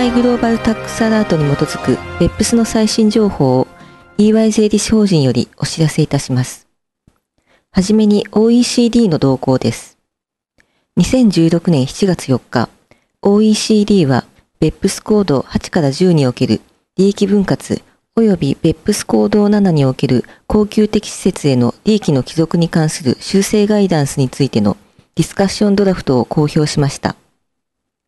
EY グローバルタックスアラートに基づく BEPS の最新情報を EY 税理士法人よりお知らせいたします。はじめに OECD の動向です。2016年7月4日、OECD は BEPS コード8から10における利益分割及び BEPS コード7における恒久的施設への利益の帰属に関する修正ガイダンスについてのディスカッションドラフトを公表しました。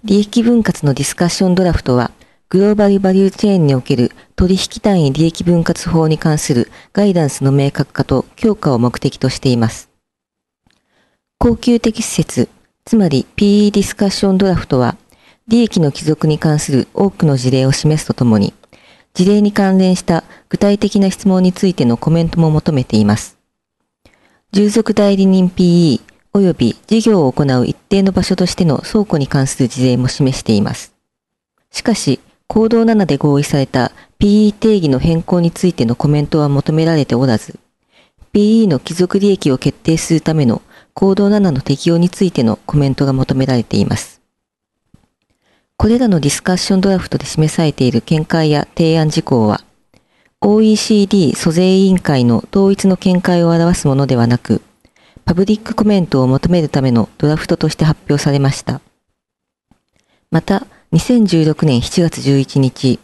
利益分割のディスカッションドラフトは、グローバルバリューチェーンにおける取引単位利益分割法に関するガイダンスの明確化と強化を目的としています。恒久的施設、つまり PE ディスカッションドラフトは、利益の帰属に関する多くの事例を示すとともに、事例に関連した具体的な質問についてのコメントも求めています。従属代理人 PE 及び事業を行う一定の場所としての倉庫に関する事例も示しています。しかし、行動7で合意された PE 定義の変更についてのコメントは求められておらず、PE の帰属利益を決定するための行動7の適用についてのコメントが求められています。これらのディスカッションドラフトで示されている見解や提案事項は、OECD 租税委員会の統一の見解を表すものではなく、パブリックコメントを求めるためのドラフトとして発表されました。また、2016年7月11日、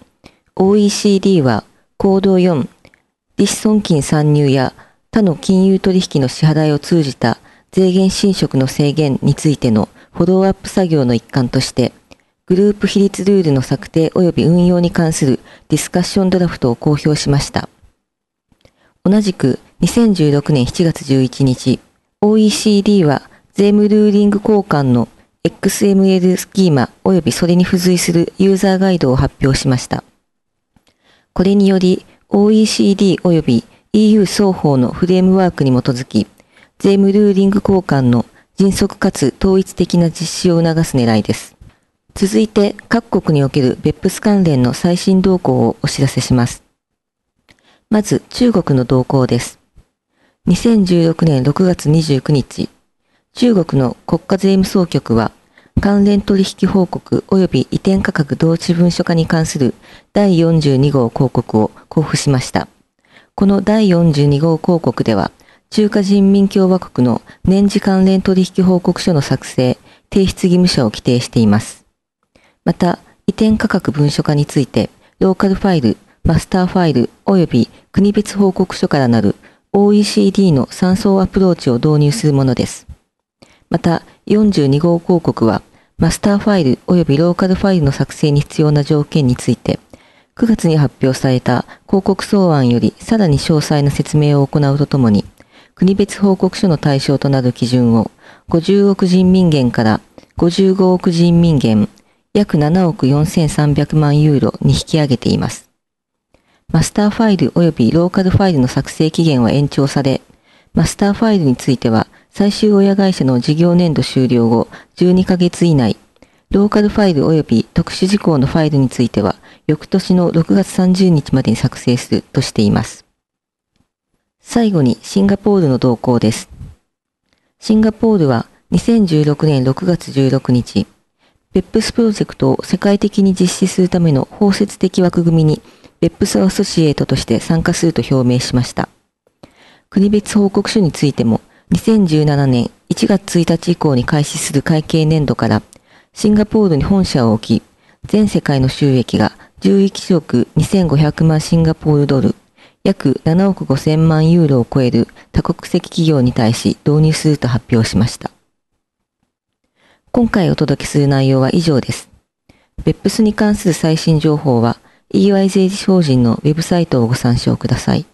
OECD は、行動4、利子損金参入や他の金融取引の支払いを通じた税源侵食の制限についてのフォローアップ作業の一環として、グループ比率ルールの策定及び運用に関するディスカッションドラフトを公表しました。同じく2016年7月11日、OECD は税務ルーリング交換の XML スキーマ及びそれに付随するユーザーガイドを発表しました。これにより OECD 及び EU 双方のフレームワークに基づき、税務ルーリング交換の迅速かつ統一的な実施を促す狙いです。続いて各国における BEPS 関連の最新動向をお知らせします。まず中国の動向です。2016年6月29日、中国の国家税務総局は、関連取引報告及び移転価格同地文書化に関する第42号広告を交付しました。この第42号広告では、中華人民共和国の年次関連取引報告書の作成、提出義務者を規定しています。また、移転価格文書化について、ローカルファイル、マスターファイル及び国別報告書からなる OECD の3層アプローチを導入するものです。また、42号広告は、マスターファイル及びローカルファイルの作成に必要な条件について、9月に発表された広告草案よりさらに詳細な説明を行うとともに、国別報告書の対象となる基準を50億人民元から55億人民元、約7億4300万ユーロに引き上げています。マスターファイル及びローカルファイルの作成期限は延長され、マスターファイルについては最終親会社の事業年度終了後12ヶ月以内、ローカルファイル及び特殊事項のファイルについては翌年の6月30日までに作成するとしています。最後にシンガポールの動向です。シンガポールは2016年6月16日、 BEPS プロジェクトを世界的に実施するための包摂的枠組みに BEPS アソシエイトとして参加すると表明しました。国別報告書についても、2017年1月1日以降に開始する会計年度から、シンガポールに本社を置き、全世界の収益が11億2500万シンガポールドル、約7億5000万ユーロを超える多国籍企業に対し導入すると発表しました。今回お届けする内容は以上です。ベップスに関する最新情報は、EYJ 法人のウェブサイトをご参照ください。